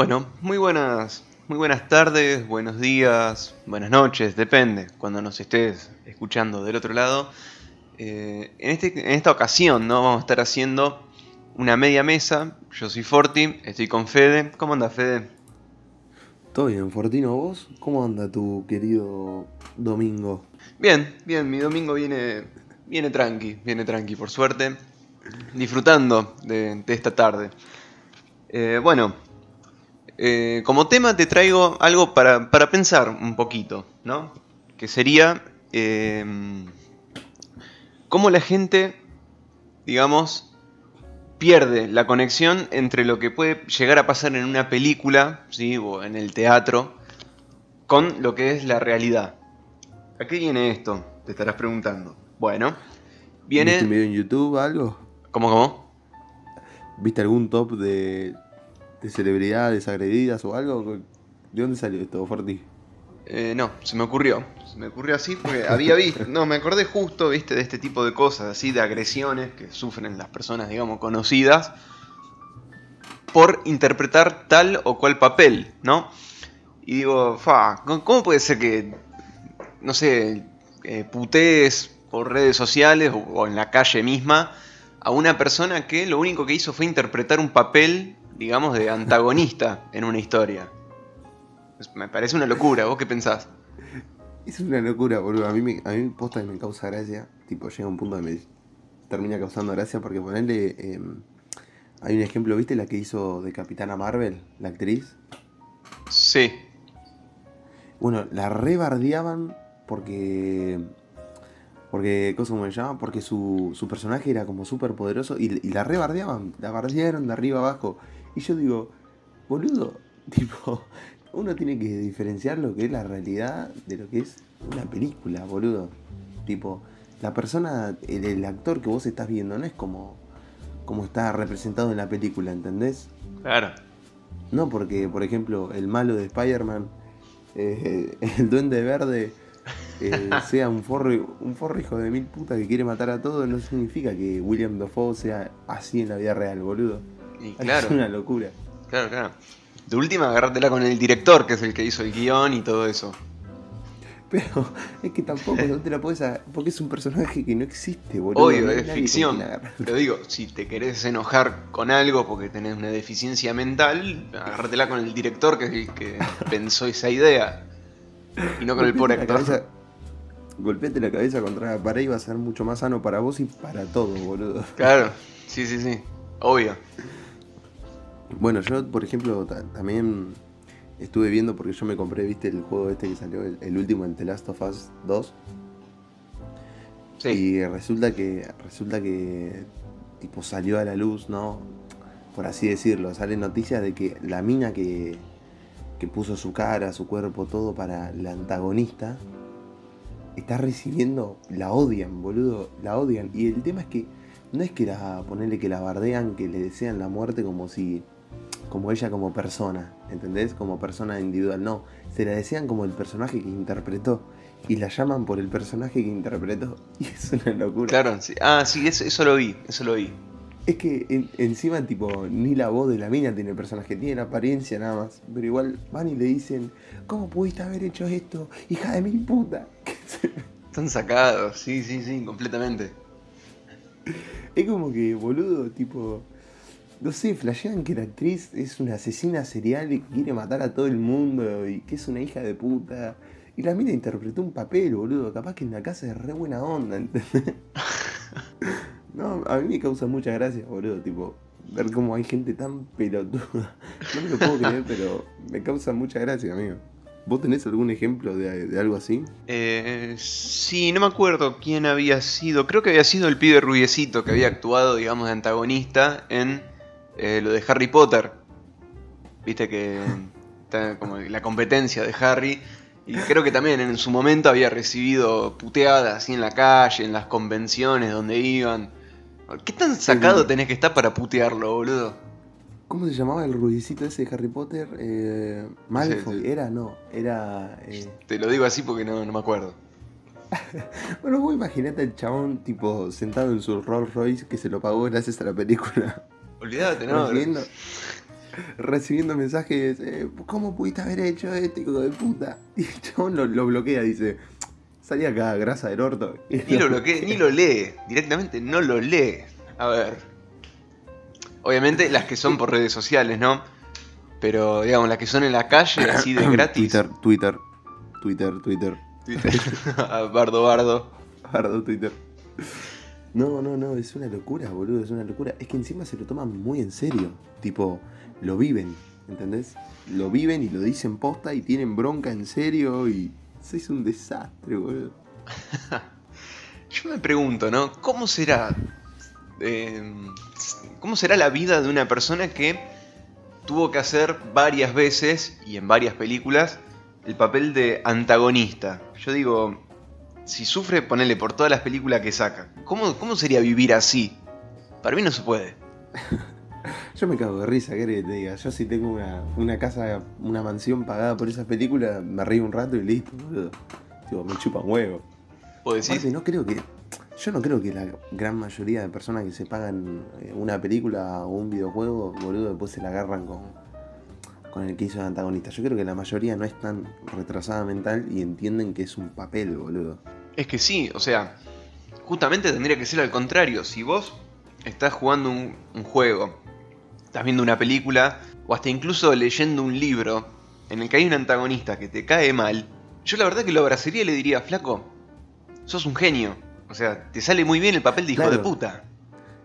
Bueno, muy buenas, muy buenas tardes, buenos días, buenas noches, depende cuando nos estés escuchando del otro lado. Eh, en, este, en esta ocasión ¿no? vamos a estar haciendo una media mesa. Yo soy Forti, estoy con Fede. ¿Cómo anda Fede? Todo bien, Fortino, ¿vos? ¿Cómo anda tu querido domingo? Bien, bien, mi domingo viene, viene tranqui, viene tranqui, por suerte. Disfrutando de, de esta tarde. Eh, bueno, eh, como tema te traigo algo para, para, pensar un poquito, ¿no? Que sería eh, cómo la gente, digamos, pierde la conexión entre lo que puede llegar a pasar en una película, ¿sí? O en el teatro, con lo que es la realidad. ¿A qué viene esto? Te estarás preguntando. Bueno, viene... ¿Viste un video en YouTube algo? ¿Cómo, cómo? ¿Viste algún top de de celebridades agredidas o algo? ¿De dónde salió esto, Forti? Eh, no, se me ocurrió. Se me ocurrió así porque había visto. No, me acordé justo, viste, de este tipo de cosas, así, de agresiones que sufren las personas, digamos, conocidas por interpretar tal o cual papel, ¿no? Y digo, fa, ¿cómo puede ser que, no sé, eh, putees por redes sociales o, o en la calle misma a una persona que lo único que hizo fue interpretar un papel digamos, de antagonista en una historia. Me parece una locura, ¿vos qué pensás? Es una locura, boludo. A mí, me, a mí posta que me causa gracia. Tipo, llega un punto donde me termina causando gracia porque ponerle... Em, hay un ejemplo, ¿viste la que hizo de Capitana Marvel, la actriz? Sí. Bueno, la rebardeaban porque... Porque, ¿cómo se llama? Porque su, su personaje era como súper poderoso y, y la rebardeaban. La bardearon de arriba abajo. Y yo digo, boludo, tipo, uno tiene que diferenciar lo que es la realidad de lo que es una película, boludo. Tipo, la persona, el, actor que vos estás viendo no es como, como está representado en la película, ¿entendés? Claro. No porque, por ejemplo, el malo de Spider-Man, eh, el duende verde, eh, sea un forro, un forro hijo de mil putas que quiere matar a todos, no significa que William Dafoe sea así en la vida real, boludo. claro. Es una locura. Claro, claro. De última, agarrátela con el director, que es el que hizo el guion y todo eso. Pero es que tampoco no te la puedes. Porque es un personaje que no existe, boludo. Obvio, es ficción. Pero digo, si te querés enojar con algo porque tenés una deficiencia mental, agárratela con el director, que es el que pensó esa idea. Y no con el pobre actor. golpeate la cabeza contra la pared y va a ser mucho más sano para vos y para todos, boludo. Claro, sí, sí, sí. Obvio. Bueno, yo, por ejemplo, también estuve viendo porque yo me compré, viste, el juego este que salió, el, último en The Last of Us 2. Sí. Y resulta que, resulta que, tipo, salió a la luz, ¿no? Por así decirlo, salen noticias de que la mina que, que puso su cara, su cuerpo, todo para la antagonista, está recibiendo, la odian, boludo, la odian. Y el tema es que no es que la, ponerle que la bardean, que le desean la muerte como si como ella como persona, ¿entendés? Como persona individual, no, se la desean como el personaje que interpretó y la llaman por el personaje que interpretó y es una locura. Claro, sí. ah, sí, eso, eso lo vi, eso lo vi. Es que encima, tipo, ni la voz de la mina tiene el personaje, tiene la apariencia nada más. Pero igual van y le dicen, ¿cómo pudiste haber hecho esto? Hija de mil puta. Están sacados, sí, sí, sí, completamente. Es como que, boludo, tipo, no sé, flashean que la actriz es una asesina serial y quiere matar a todo el mundo y que es una hija de puta. Y la mina interpretó un papel, boludo. Capaz que en la casa es re buena onda, ¿entendés? no, a mí me causa mucha gracia, boludo. Tipo, ver cómo hay gente tan pelotuda. No me lo puedo creer, pero me causa mucha gracia, amigo. ¿Vos tenés algún ejemplo de, algo así? Eh, sí, no me acuerdo quién había sido. Creo que había sido el pibe rubiecito que había actuado, digamos, de antagonista en eh, lo de Harry Potter. Viste que está como la competencia de Harry. Y creo que también en su momento había recibido puteadas así en la calle, en las convenciones donde iban. ¿Qué tan sacado tenés que estar para putearlo, boludo? ¿Cómo se llamaba el ruidicito ese de Harry Potter? Eh, Malfoy, ¿era? No, era... Eh, Te lo digo así porque no, me acuerdo. bueno, vos imaginate al chabón tipo sentado en su Rolls Royce que se lo pagó gracias a la película. Olvídate, ¿no? recibiendo mensajes, eh, ¿cómo pudiste haber hecho esto, hijo de puta? Y el chabón lo, bloquea, dice, salí acá, grasa del orto. Ni lo bloquea, ni lo lee, directamente no lo lee. A ver. Obviamente las que son por redes sociales, ¿no? Pero, digamos, las que son en la calle, así de gratis. Twitter, Twitter, Twitter, Twitter. Twitter. bardo, bardo. Bardo, Twitter. No, no, no, es una locura, boludo, es una locura. Es que encima se lo toman muy en serio. Tipo, lo viven, ¿entendés? Lo viven y lo dicen posta y tienen bronca en serio y. Eso es un desastre, boludo. Yo me pregunto, ¿no? ¿Cómo será? Eh, ¿Cómo será la vida de una persona que tuvo que hacer varias veces y en varias películas el papel de antagonista? Yo digo, si sufre, ponele por todas las películas que saca. ¿Cómo, cómo sería vivir así? Para mí no se puede. Yo me cago de risa, ¿qué te diga? Yo si tengo una, casa, una mansión pagada por esas películas, me río un rato y listo, boludo. Digo, me chupan huevo. ¿Puedo decir? no creo que. Yo no creo que la gran mayoría de personas que se pagan eh, una película o un videojuego, boludo, después se la agarran con, con el que hizo el antagonista. Yo creo que la mayoría no es tan retrasada mental y entienden que es un papel, boludo. Es que sí, o sea, justamente tendría que ser al contrario. Si vos estás jugando un, juego, estás viendo una película, o hasta incluso leyendo un libro en el que hay un antagonista que te cae mal, yo la verdad que lo abrazaría y le diría, flaco, sos un genio. O sea, te sale muy bien el papel de hijo de puta.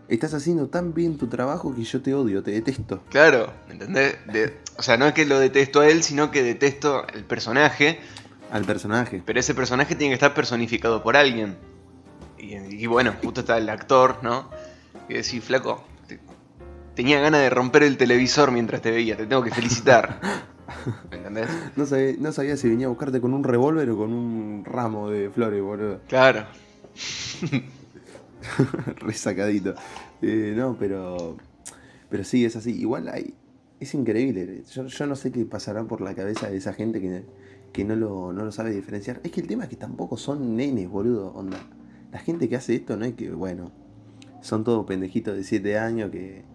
Estás haciendo tan bien tu trabajo que yo te odio, te detesto. Claro, ¿me entendés? o sea, no es que lo detesto a él, sino que detesto el personaje al personaje. Pero ese personaje tiene que estar personificado por alguien. Y, bueno, justo está el actor, ¿no? Y decir, flaco, tenía ganas de romper el televisor mientras te veía, te tengo que felicitar. ¿Me entendés? No sabía, no sabía si venía a buscarte con un revólver o con un ramo de flores, boludo. Claro. Resacadito. Eh, no, pero. Pero sí, es así. Igual hay. Es increíble. Yo, yo no sé qué pasará por la cabeza de esa gente que que no lo, no lo sabe diferenciar. Es que el tema es que tampoco son nenes, boludo. Onda. La gente que hace esto no es que, bueno, son todos pendejitos de 7 años que,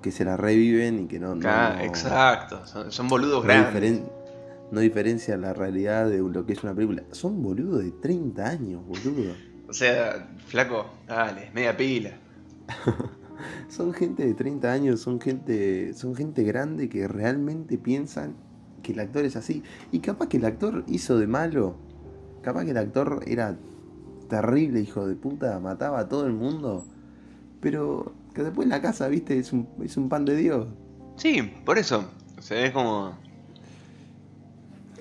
que se la reviven y que no. exacto, son, boludos grandes. no diferencia la realidad de lo que es una película. Son boludos de 30 años, boludo. O sea, flaco, dale, media pila. son gente de 30 años, son gente, son gente grande que realmente piensan que el actor es así. Y capaz que el actor hizo de malo. Capaz que el actor era terrible, hijo de puta, mataba a todo el mundo. Pero que después en la casa, viste, es un, es un pan de Dios. Sí, por eso. O sea, es como.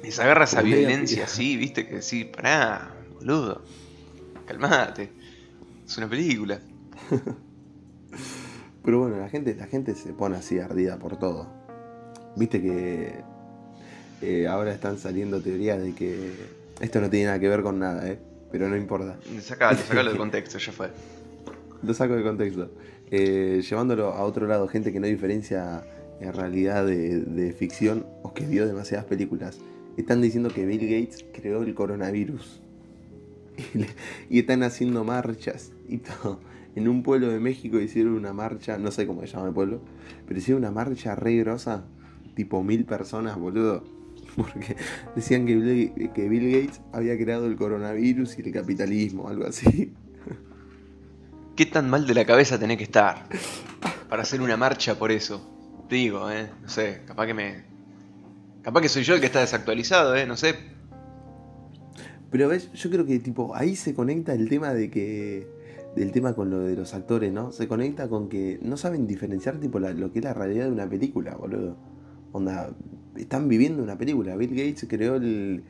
Les agarra esa violencia así, viste, que sí, pará, boludo. Calmate. Es una película. Pero bueno, la gente, la gente se pone así ardida por todo. Viste que eh, ahora están saliendo teorías de que esto no tiene nada que ver con nada, ¿eh? pero no importa. Sacalo, sacalo de contexto, ya fue. Lo saco de contexto. Eh, llevándolo a otro lado, gente que no diferencia en realidad de, ficción o que vio demasiadas películas, están diciendo que Bill Gates creó el coronavirus. Y, están haciendo marchas y todo. En un pueblo de México hicieron una marcha, no sé cómo se llama el pueblo, pero hicieron una marcha re grosa, tipo mil personas, boludo porque decían que Bill, Gates había creado el coronavirus y el capitalismo, algo así. ¿Qué tan mal de la cabeza tenés que estar para hacer una marcha por eso? Te digo, ¿eh? No sé, capaz que me... Capaz que soy yo el que está desactualizado, ¿eh? No sé. Pero ves, yo creo que tipo ahí se conecta el tema de que del tema con lo de los actores, ¿no? Se conecta con que no saben diferenciar tipo lo que es la realidad de una película, boludo. Onda, están viviendo una película. Bill Gates creó el,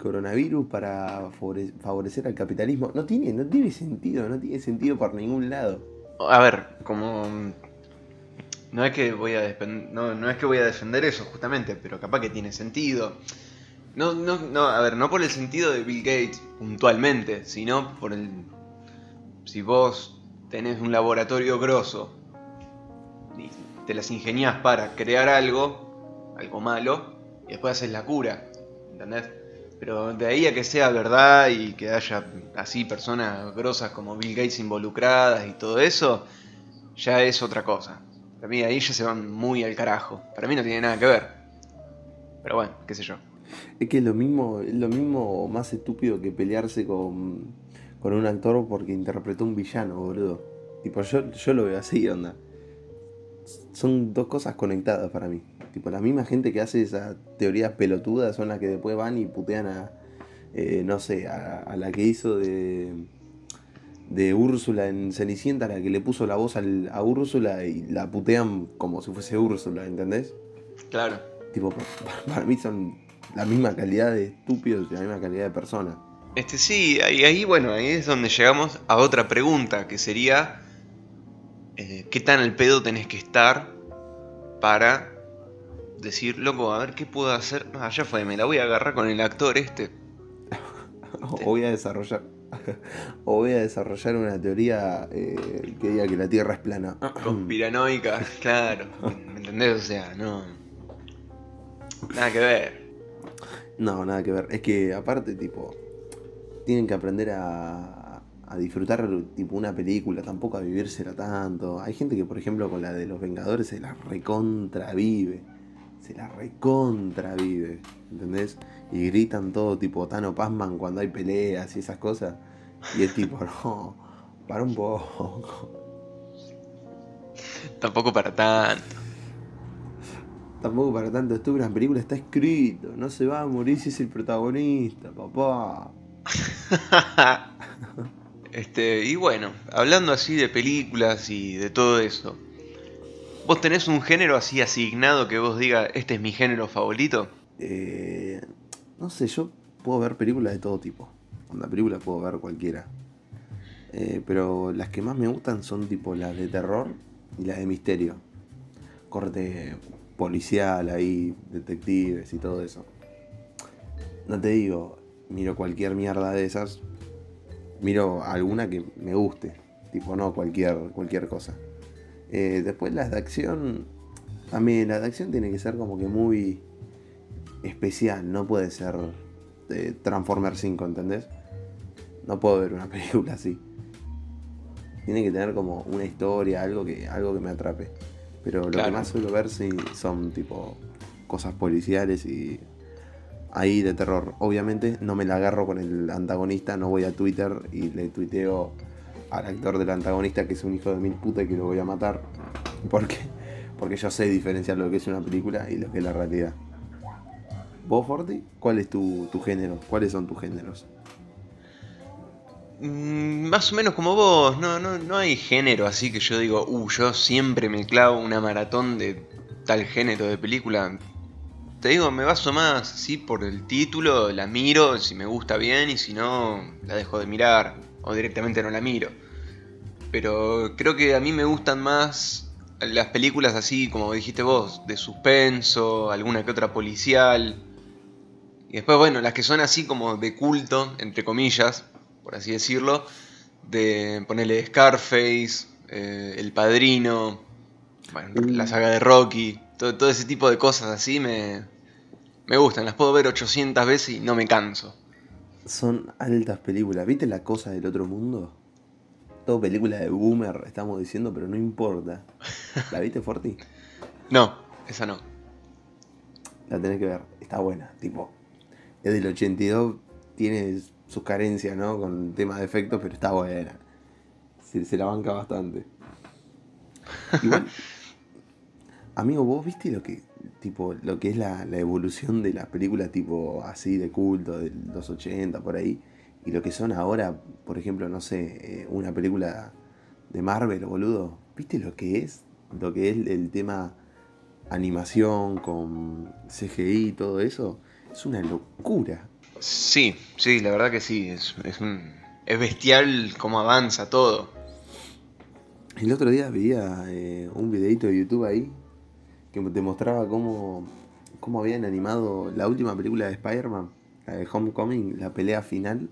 coronavirus para favorecer al capitalismo. No tiene, no tiene sentido, no tiene sentido por ningún lado. A ver, como no es que voy a no, no es que voy a defender eso justamente, pero capaz que tiene sentido. No, no, no, a ver, no por el sentido de Bill Gates puntualmente, sino por el si vos tenés un laboratorio grosso y te las ingeniás para crear algo, algo malo, y después haces la cura, ¿entendés? Pero de ahí a que sea verdad y que haya así personas grosas como Bill Gates involucradas y todo eso, ya es otra cosa. Para mí ahí ya se van muy al carajo. Para mí no tiene nada que ver. Pero bueno, qué sé yo. Es que es lo mismo, es lo mismo más estúpido que pelearse con, con un actor porque interpretó un villano, boludo. Tipo, yo, yo lo veo así, onda. Son dos cosas conectadas para mí. Tipo, la misma gente que hace esas teorías pelotudas son las que después van y putean a, eh, no sé, a, la que hizo de, de Úrsula en Cenicienta, la que le puso la voz a Úrsula y la putean como si fuese Úrsula, ¿entendés? Claro. Tipo, para, mí son la misma calidad de estúpidos y la misma calidad de personas. Este sí, ahí, ahí bueno, ahí es donde llegamos a otra pregunta, que sería eh, ¿qué tan al pedo tenés que estar para decir, loco, a ver qué puedo hacer? No, ya fue, me la voy a agarrar con el actor este. o voy a desarrollar. O voy a desarrollar una teoría eh, que diga que la Tierra es plana. Conspiranoica, claro. ¿Me entendés? O sea, no. Nada que ver. No, nada que ver. Es que aparte, tipo, tienen que aprender a, a disfrutar tipo una película, tampoco a vivírsela tanto. Hay gente que, por ejemplo, con la de los Vengadores se la recontravive se la recontravive, ¿entendés? Y gritan todo tipo Tano Pasman cuando hay peleas y esas cosas. Y es tipo, no, para un poco. Tampoco para tanto. Tampoco para tanto, esto gran película está escrito, no se va a morir si es el protagonista, papá. este, y bueno, hablando así de películas y de todo eso, ¿Vos tenés un género así asignado que vos digas, este es mi género favorito? Eh, no sé, yo puedo ver películas de todo tipo. Una película puedo ver cualquiera. Eh, pero las que más me gustan son tipo las de terror y las de misterio. Corte policial ahí, detectives y todo eso. No te digo, miro cualquier mierda de esas. Miro alguna que me guste. Tipo, no cualquier, cualquier cosa. Eh, después las de acción, a mí la de acción tiene que ser como que muy especial, no puede ser de Transformer 5, ¿entendés? No puedo ver una película así. Tiene que tener como una historia, algo que, algo que me atrape. Pero lo que más suelo ver sí, son tipo cosas policiales y ahí de terror. Obviamente no me la agarro con el antagonista, no voy a Twitter y le tuiteo al actor del antagonista que es un hijo de mil puta y que lo voy a matar. ¿Por qué? Porque yo sé diferenciar lo que es una película y lo que es la realidad. ¿Vos, Forti? ¿Cuál es tu, género? ¿Cuáles son tus géneros? Mm, más o menos como vos, no, no, no hay género así que yo digo, uh, yo siempre me clavo una maratón de tal género de película. Te digo, me baso más, sí, por el título, la miro, si me gusta bien y si no, la dejo de mirar o directamente no la miro. Pero creo que a mí me gustan más las películas así, como dijiste vos, de suspenso, alguna que otra policial. Y después, bueno, las que son así como de culto, entre comillas, por así decirlo, de ponerle Scarface, eh, El Padrino, la mm. saga de Rocky, todo, todo, ese tipo de cosas así me, me gustan. Las puedo ver 800 veces y no me canso. Son altas películas. ¿Viste la cosa del otro mundo? Todo película de boomer, estamos diciendo, pero no importa. ¿La viste, Forti? No, esa no. La tenés que ver, está buena. Tipo, es del 82, tiene sus carencias, ¿no? Con tema de efectos, pero está buena. Se, se la banca bastante. Igual, amigo, vos viste lo que tipo lo que es la, evolución de las películas tipo así de culto de los 80 por ahí y lo que son ahora, por ejemplo, no sé, eh, una película de Marvel, boludo. ¿Viste lo que es? Lo que es el tema animación con CGI y todo eso. Es una locura. Sí, sí, la verdad que sí. Es, es, es bestial cómo avanza todo. El otro día veía eh, un videito de YouTube ahí te mostraba cómo, cómo habían animado la última película de Spider-Man, la de Homecoming, la pelea final.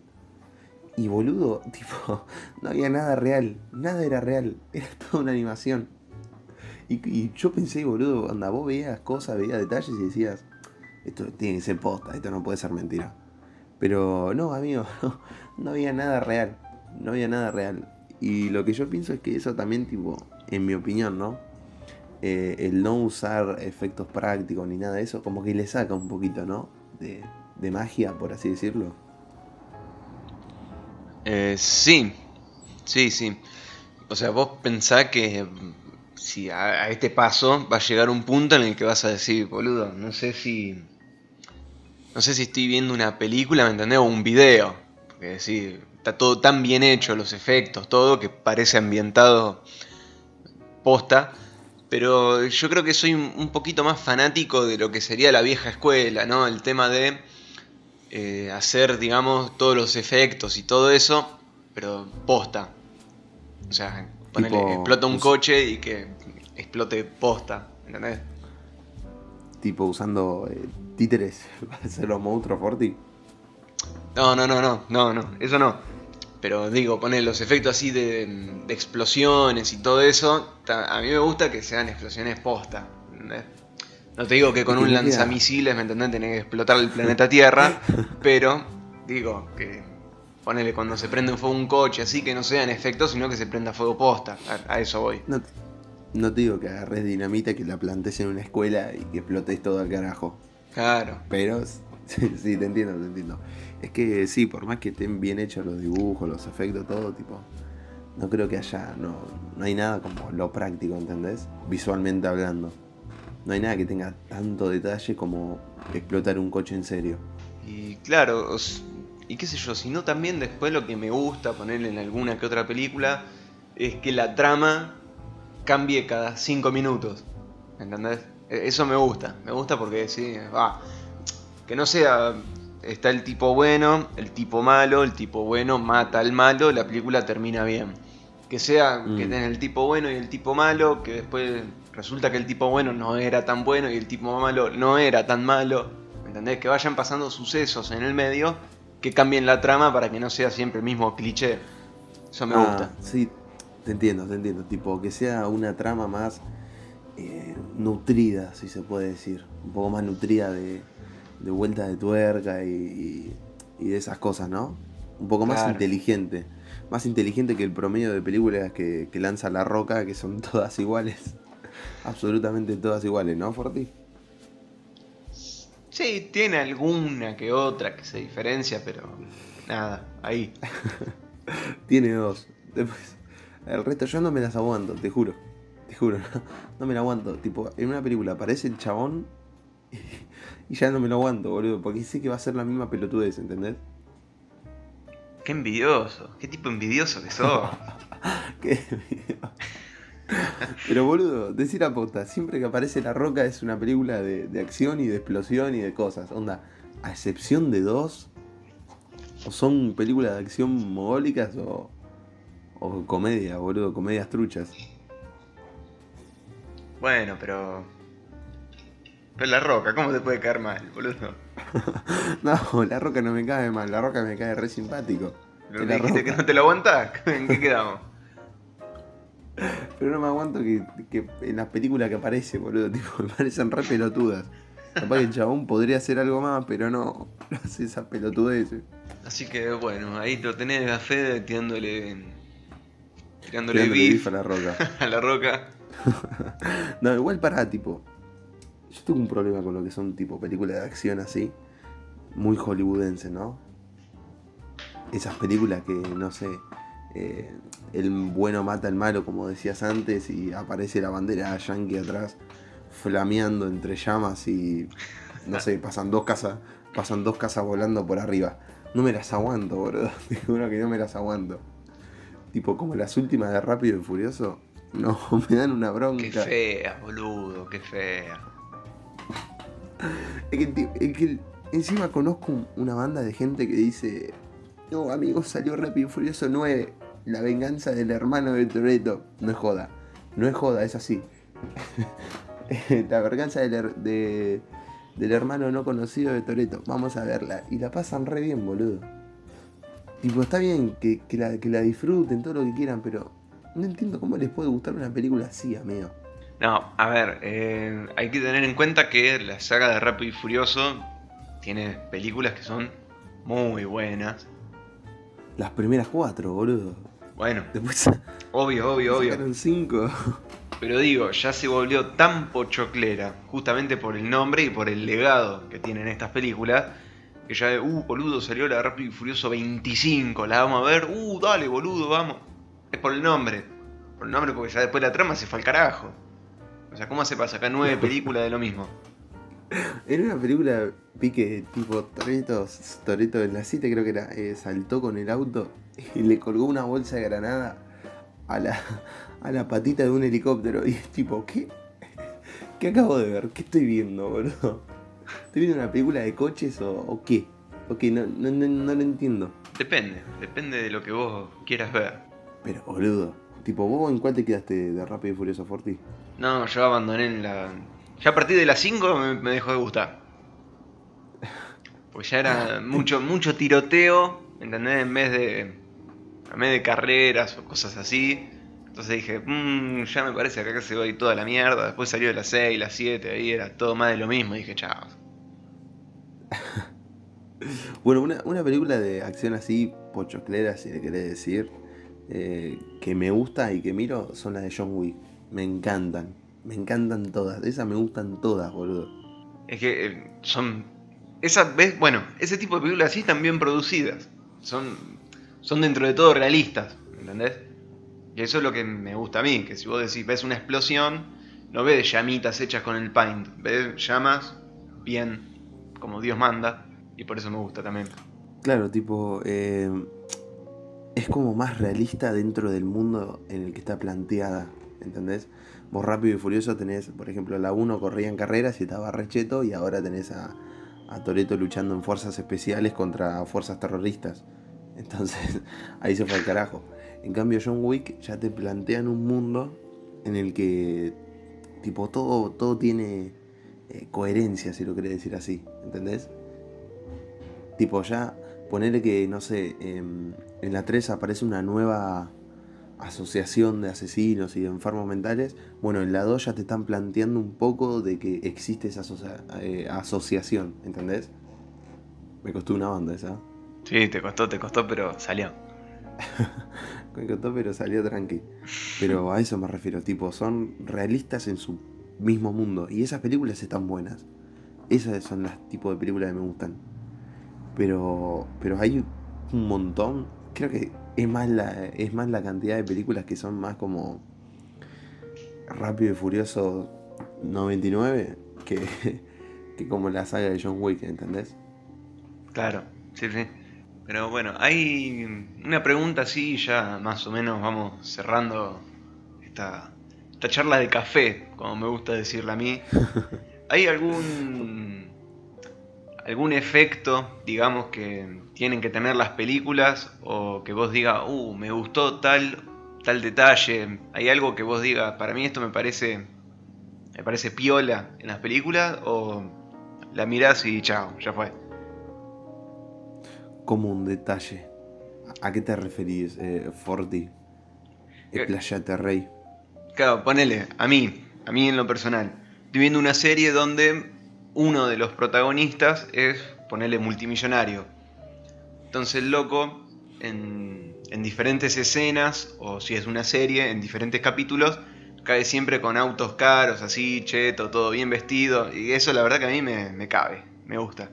Y boludo, tipo, no había nada real, nada era real, era toda una animación. Y, yo pensé, boludo, anda, vos veías cosas, veías detalles y decías, esto tiene que ser posta, esto no puede ser mentira. Pero no, amigo, no había nada real, no había nada real. Y lo que yo pienso es que eso también, tipo, en mi opinión, ¿no? Eh, el no usar efectos prácticos ni nada de eso, como que le saca un poquito, ¿no? De, de magia, por así decirlo. Eh, sí, sí, sí. O sea, vos pensás que si a, este paso va a llegar un punto en el que vas a decir, boludo, no sé si. No sé si estoy viendo una película, ¿me entendés? O un video. Porque sí, está todo tan bien hecho, los efectos, todo, que parece ambientado posta. Pero yo creo que soy un poquito más fanático de lo que sería la vieja escuela, ¿no? El tema de eh, hacer, digamos, todos los efectos y todo eso, pero posta. O sea, ponerle, explota un coche y que explote posta, ¿entendés? Tipo usando eh, títeres para hacer los monstruos Forti. No, no, no, no, no, no, eso no. Pero digo, poner los efectos así de, explosiones y todo eso, a mí me gusta que sean explosiones posta. No te digo que con un lanzamisiles, ¿me entendés? Tenés que explotar el planeta Tierra, pero digo que ponele cuando se prende en fuego un coche, así que no sean efectos, sino que se prenda fuego posta. A, eso voy. No, te digo que agarres dinamita, que la plantes en una escuela y que explotes todo al carajo. Claro. Pero sí, te entiendo, te entiendo. Es que sí, por más que estén bien hechos los dibujos, los efectos, todo, tipo, no creo que haya, no, no hay nada como lo práctico, ¿entendés? Visualmente hablando. No hay nada que tenga tanto detalle como explotar un coche en serio. Y claro, y qué sé yo, sino también después lo que me gusta ponerle en alguna que otra película es que la trama cambie cada cinco minutos. ¿Entendés? E, eso me gusta, me gusta porque sí, va. Que no sea está el tipo bueno, el tipo malo, el tipo bueno mata al malo, la película termina bien. Que sea que mm. tenga el tipo bueno y el tipo malo, que después resulta que el tipo bueno no era tan bueno y el tipo malo no era tan malo. ¿Me entendés? Que vayan pasando sucesos en el medio que cambien la trama para que no sea siempre el mismo cliché. Eso me ah, gusta. Sí, te entiendo, te entiendo. Tipo, que sea una trama más eh, nutrida, si se puede decir. Un poco más nutrida de, de vuelta de tuerca y, de esas cosas, ¿no? Un poco más inteligente. Más inteligente que el promedio de películas que, lanza La Roca, que son todas iguales. Absolutamente todas iguales, ¿no, Forti? Sí, tiene alguna que otra que se diferencia, pero nada, ahí. tiene dos. Después, el resto yo no me las aguanto, te juro. Te juro, no, no me la aguanto. Tipo, en una película aparece el chabón y ya no me lo aguanto, boludo, porque sé que va a ser la misma pelotudez, ¿entendés? Qué envidioso, qué tipo envidioso que sos. qué envidioso. Pero boludo, decir a posta, siempre que aparece La Roca es una película de, acción y de explosión y de cosas. Onda, a excepción de dos, o son películas de acción mogólicas o, o comedia, boludo, comedias truchas. Bueno, pero pero la roca, ¿cómo te puede caer mal, boludo? no, la roca no me cae mal, la roca me cae re simpático. ¿Pero me dijiste que no te lo aguantás? ¿En qué quedamos? Pero no me aguanto que, en las películas que aparece, boludo, tipo, me parecen re pelotudas. Capaz que el chabón podría hacer algo más, pero no, no hace esa pelotudez. Así que bueno, ahí lo tenés a Fede tirándole. tirándole, tirándole a la roca. a la roca. no, igual para, tipo, yo tengo un problema con lo que son tipo películas de acción así, muy hollywoodense, ¿no? Esas películas que, no sé, eh, el bueno mata al malo, como decías antes, y aparece la bandera yankee atrás, flameando entre llamas y, no sé, pasan dos casas, pasan dos casas volando por arriba. No me las aguanto, boludo. Te juro que no me las aguanto. Tipo, como las últimas de Rápido y Furioso. No, me dan una bronca. Qué fea, boludo, qué fea. Es que, encima conozco una banda de gente que dice: No, amigos, salió Rápido Furioso 9. La venganza del hermano de Toreto. No es joda. No es joda, es así. la venganza del, del hermano no conocido de Toreto. Vamos a verla. Y la pasan re bien, boludo. Tipo, está bien que, la, que la disfruten, todo lo que quieran, pero no entiendo cómo les puede gustar una película así, amigo. No, a ver, eh, hay que tener en cuenta que la saga de Rápido y Furioso tiene películas que son muy buenas. Las primeras cuatro, boludo. Bueno, después. Obvio, obvio, obvio. Sacaron cinco. Pero digo, ya se volvió tan pochoclera, justamente por el nombre y por el legado que tienen estas películas, que ya, uh, boludo, salió la Rápido y Furioso 25, la vamos a ver, uh, dale, boludo, vamos. Es por el nombre, por el nombre porque ya después la trama se fue al carajo. O sea, ¿cómo hace para sacar nueve películas de lo mismo? En una película vi que tipo Toreto, Toreto en la cita creo que era, eh, saltó con el auto y le colgó una bolsa de granada a la, a la patita de un helicóptero. Y es tipo, ¿qué? ¿Qué acabo de ver? ¿Qué estoy viendo, boludo? ¿Estoy viendo una película de coches o, qué? Ok, no, no, no, lo entiendo. Depende, depende de lo que vos quieras ver. Pero, boludo, tipo, ¿vos en cuál te quedaste de Rápido y Furioso Forti? No, yo abandoné en la. Ya a partir de las 5 me, dejó de gustar. Pues ya era mucho, mucho tiroteo, ¿entendés? En vez de. En vez de carreras o cosas así. Entonces dije, mmm, ya me parece que acá se va a ir toda la mierda. Después salió de las 6, las 7, ahí era todo más de lo mismo. Y dije, chao. bueno, una, película de acción así, pochoclera, si le querés decir, eh, que me gusta y que miro son las de John Wick. Me encantan, me encantan todas. Esas me gustan todas, boludo. Es que eh, son. Esas, ¿ves? Bueno, ese tipo de películas así están bien producidas. Son, son dentro de todo realistas, ¿entendés? Y eso es lo que me gusta a mí, que si vos decís, ves una explosión, no ves llamitas hechas con el paint, ves llamas bien, como Dios manda, y por eso me gusta también. Claro, tipo, eh, es como más realista dentro del mundo en el que está planteada, ¿entendés? Vos rápido y furioso tenés, por ejemplo, la 1 corría en carreras y estaba recheto, y ahora tenés a, a Toreto luchando en fuerzas especiales contra fuerzas terroristas. Entonces, ahí se fue al carajo. En cambio, John Wick ya te plantean un mundo en el que, tipo, todo, todo tiene eh, coherencia, si lo querés decir así, ¿entendés? Tipo, ya ponerle que, no sé, en la 3 aparece una nueva asociación de asesinos y de enfermos mentales. Bueno, en la 2 ya te están planteando un poco de que existe esa eh, asociación, ¿entendés? Me costó una banda esa. Sí, te costó, te costó, pero salió. me costó, pero salió tranqui. Pero a eso me refiero, tipo, son realistas en su mismo mundo. Y esas películas están buenas. Esas son las tipos de películas que me gustan. Pero, pero hay un montón. Creo que es más, la, es más la cantidad de películas que son más como Rápido y Furioso 99 que, que como la saga de John Wick, ¿entendés? Claro, sí, sí. Pero bueno, hay una pregunta así, ya más o menos vamos cerrando esta, esta charla de café, como me gusta decirla a mí. ¿Hay algún, algún efecto, digamos, que tienen que tener las películas o que vos digas, uh, me gustó tal, tal detalle? ¿Hay algo que vos digas, para mí esto me parece, me parece piola en las películas o la mirás y chao, ya fue? como un detalle. ¿A qué te referís, eh, Forti? Explayate, Rey. Claro, ponele, a mí, a mí en lo personal. Estoy viendo una serie donde uno de los protagonistas es, ponele, multimillonario. Entonces el loco, en, en diferentes escenas, o si es una serie, en diferentes capítulos, cae siempre con autos caros, así, cheto, todo bien vestido. Y eso la verdad que a mí me, me cabe, me gusta.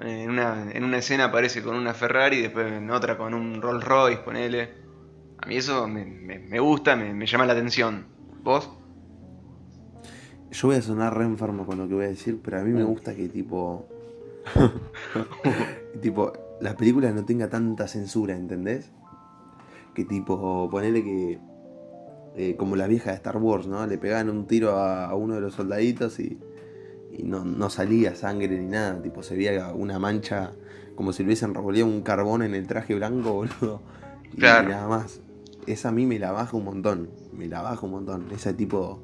En una, en una escena aparece con una Ferrari, después en otra con un Rolls Royce, ponele. A mí eso me, gusta, me, llama la atención. ¿Vos? Yo voy a sonar re enfermo con lo que voy a decir, pero a mí me gusta que tipo. tipo, la película no tenga tanta censura, ¿entendés? Que tipo, ponele que. Eh, como la vieja de Star Wars, ¿no? Le pegaban un tiro a uno de los soldaditos y y no, salía sangre ni nada, tipo se veía una mancha como si le hubiesen revolvido un carbón en el traje blanco, boludo. Y nada más. Esa a mí me la baja un montón, me la baja un montón. Ese tipo,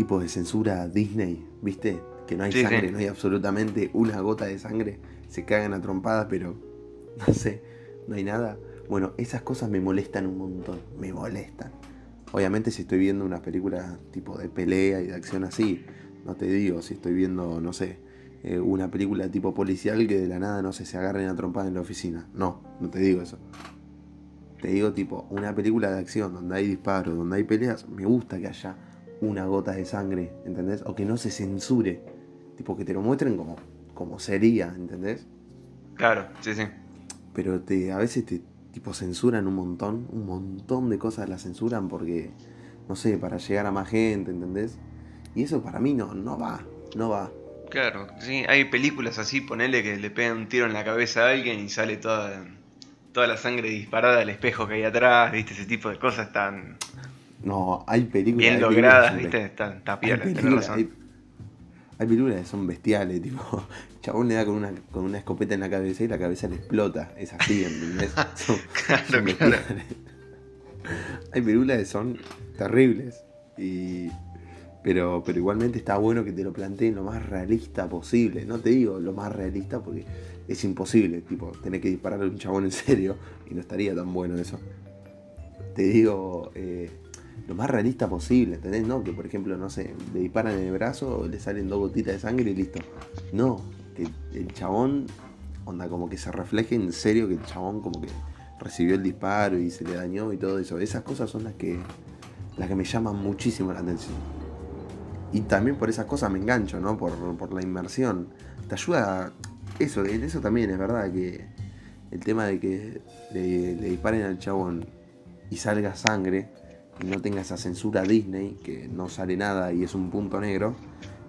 tipo de censura Disney, ¿viste? Que no hay sangre, no hay absolutamente una gota de sangre. Se cagan a trompadas, pero no sé, no hay nada. Bueno, esas cosas me molestan un montón, me molestan. Obviamente si estoy viendo una película tipo de pelea y de acción así, no te digo si estoy viendo, no sé, eh, una película tipo policial que de la nada, no sé, se agarren a trompada en la oficina. No, no te digo eso. te digo, tipo, una película de acción donde hay disparos, donde hay peleas, me gusta que haya una gota de sangre, ¿entendés? O que no se censure. Tipo, que te lo muestren como, como sería, ¿entendés? Claro, sí, sí. Pero te, a veces te tipo censuran un montón, un montón de cosas las censuran porque, no sé, para llegar a más gente, ¿entendés? Y eso para mí no, no va, no va. Claro, sí, hay películas así, ponele que le pegan un tiro en la cabeza a alguien y sale toda, toda la sangre disparada al espejo que hay atrás, ¿viste? Ese tipo de cosas tan... No, hay películas... Bien logradas, ¿viste? Está, está hay, películas, hay, hay, películas que son bestiales, tipo... Chabón le da con una, con una escopeta en la cabeza y la cabeza le explota. Es así, ¿entendés? Son, claro, claro. Hay películas que son terribles. Y pero, pero igualmente está bueno que te lo planteen lo más realista posible. No te digo lo más realista porque es imposible, tipo, tener que disparar a un chabón en serio y no estaría tan bueno eso. Te digo eh, lo más realista posible, ¿entendés? No, que por ejemplo, no sé, le disparan en el brazo, le salen dos gotitas de sangre y listo. No, que el chabón, onda, como que se refleje en serio que el chabón como que recibió el disparo y se le dañó y todo eso. Esas cosas son las que, las que me llaman muchísimo la atención. Y también por esas cosas me engancho, ¿no? Por, la inmersión. Te ayuda. Eso, eso también es verdad que el tema de que le, disparen al chabón y salga sangre no tenga esa censura Disney, que no sale nada y es un punto negro,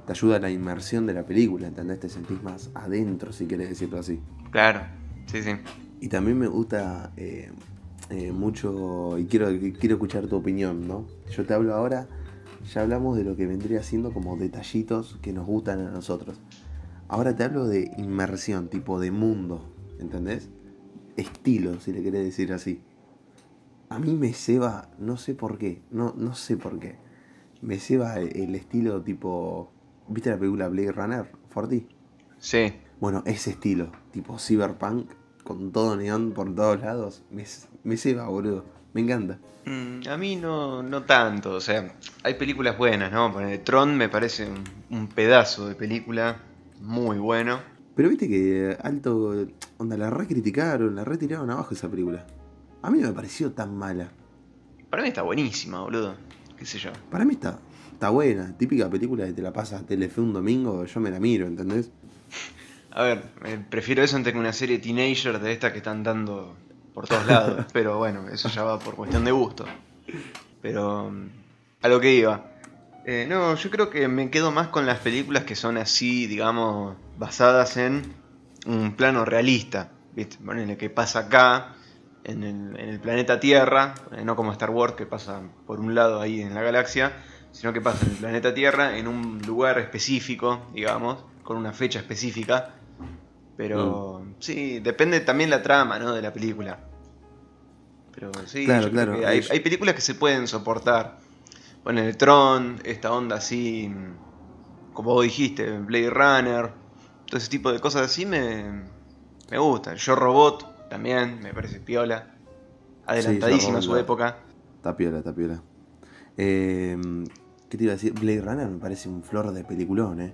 te ayuda a la inmersión de la película, ¿entendés? Te sentís más adentro, si quieres decirlo así. Claro, sí, sí. Y también me gusta eh, eh, mucho, y quiero, quiero escuchar tu opinión, ¿no? Yo te hablo ahora ya hablamos de lo que vendría siendo como detallitos que nos gustan a nosotros. Ahora te hablo de inmersión, tipo de mundo, ¿entendés? Estilo, si le querés decir así. A mí me ceba, no sé por qué, no, no sé por qué. Me ceba el estilo tipo. ¿Viste la película Blade Runner, Forti? Sí. Bueno, ese estilo, tipo cyberpunk, con todo neón por todos lados, me, me ceba, boludo. Me encanta. Mm, a mí no, no tanto, o sea, hay películas buenas, ¿no? Tron me parece un, pedazo de película muy bueno. Pero viste que alto, onda, la recriticaron, la retiraron abajo esa película. A mí no me pareció tan mala. Para mí está buenísima, boludo. ¿Qué sé yo? Para mí está, está buena. Típica película que te la pasas a Telefe un domingo, yo me la miro, ¿entendés? A ver, prefiero eso antes que una serie teenager de estas que están dando por todos lados. pero bueno, eso ya va por cuestión de gusto. Pero a lo que iba. Eh, no, yo creo que me quedo más con las películas que son así, digamos, basadas en un plano realista. ¿Viste? Bueno, en el que pasa acá, en el, planeta Tierra, eh, no como Star Wars que pasa por un lado ahí en la galaxia, sino que pasa en el planeta Tierra, en un lugar específico, digamos, con una fecha específica, pero mm. sí, depende también la trama, ¿no? De la película. Pero sí, claro, claro, hay, películas que se pueden soportar. Bueno, el Tron, esta onda así, como vos dijiste, Blade Runner, todo ese tipo de cosas así me, me gustan. Yo Robot también, me parece piola. Adelantadísima a su época. Está piola, está piola. Em, ¿Qué te iba a decir? Blade Runner me parece un flor de peliculón, ¿eh?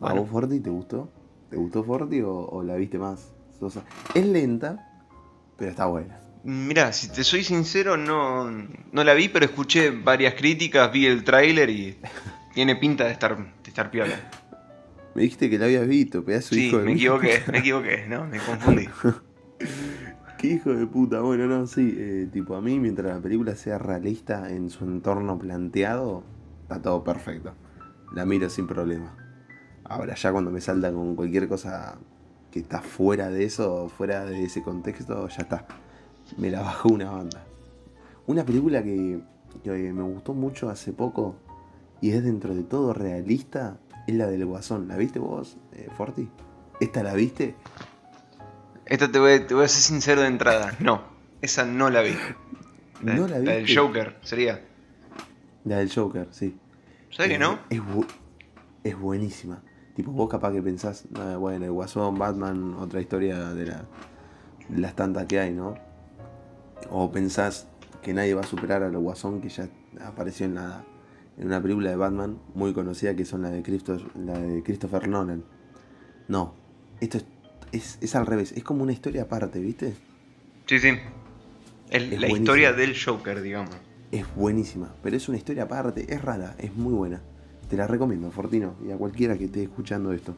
¿A vos, Forti, te gustó? ¿Te gustó Forti o, la viste más? Es lenta, pero está buena. Mira, si te soy sincero, no, no la vi, pero escuché varias críticas, vi el tráiler y tiene pinta de estar, de estar piola. Me dijiste que la habías visto, pedazo de hijo de me equivoqué, me equivoqué, ¿no? Me confundí. Qué hijo de puta. Bueno, no, sí, eh, tipo a mí, mientras la película sea realista en su entorno planteado, está todo perfecto. La miro sin problema. Ahora ya cuando me salta con cualquier cosa que está fuera de eso, fuera de ese contexto, ya está. Me la bajó una banda. Una película que, me gustó mucho hace poco y es dentro de todo realista es la del Guasón. ¿La viste vos, eh, Forti? ¿Esta la viste? Esta te voy, a, te voy, a ser sincero de entrada. No, esa no la vi. ¿No la vi? La del Joker, sería. La del Joker, sí. ¿Sabes que no? Es, es buenísima. Tipo, vos capaz que pensás, bueno, el Guasón, Batman, otra historia de, la, las tantas que hay, ¿no? O pensás que nadie va a superar al Guasón que ya apareció en, la, en una película de Batman muy conocida que son la de, la de Christopher Nolan. No, esto es, es, al revés, es como una historia aparte, ¿viste? Sí, sí. la historia del Joker, digamos. Es buenísima, pero es una historia aparte, es rara, es muy buena. Te la recomiendo, Fortino, y a cualquiera que esté escuchando esto.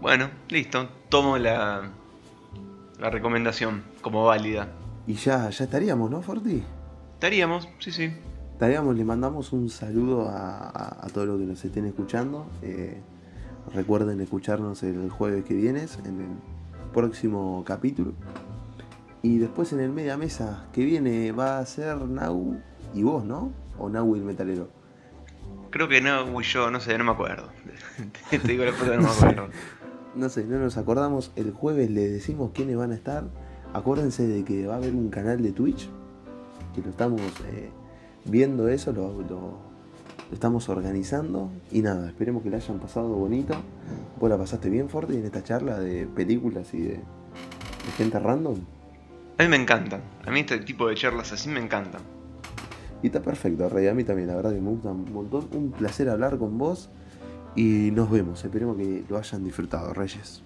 Bueno, listo, tomo la, la recomendación como válida. Y ya, ya estaríamos, ¿no, Forti? Estaríamos, sí, sí. Estaríamos, le mandamos un saludo a, todos los que nos estén escuchando. Eh, recuerden escucharnos el jueves que viene, en el próximo capítulo. Y después en el media mesa que viene va a ser Nau y vos, ¿no? O Nau y el metalero. Creo que Nau y yo, no sé, no me acuerdo. Te digo la no me acuerdo. no sé, no nos acordamos. El jueves le decimos quiénes van a estar. Acuérdense de que va a haber un canal de Twitch. Que lo estamos eh, viendo eso, lo, estamos organizando. Y nada, esperemos que le hayan pasado bonito. Vos la pasaste bien, Forti, en esta charla de películas y de, de gente random. A mí me encantan. A mí este tipo de charlas así me encantan. Y está perfecto, Rey. A mí también, la verdad que me gusta un montón. Un placer hablar con vos. Y nos vemos. Esperemos que lo hayan disfrutado, Reyes.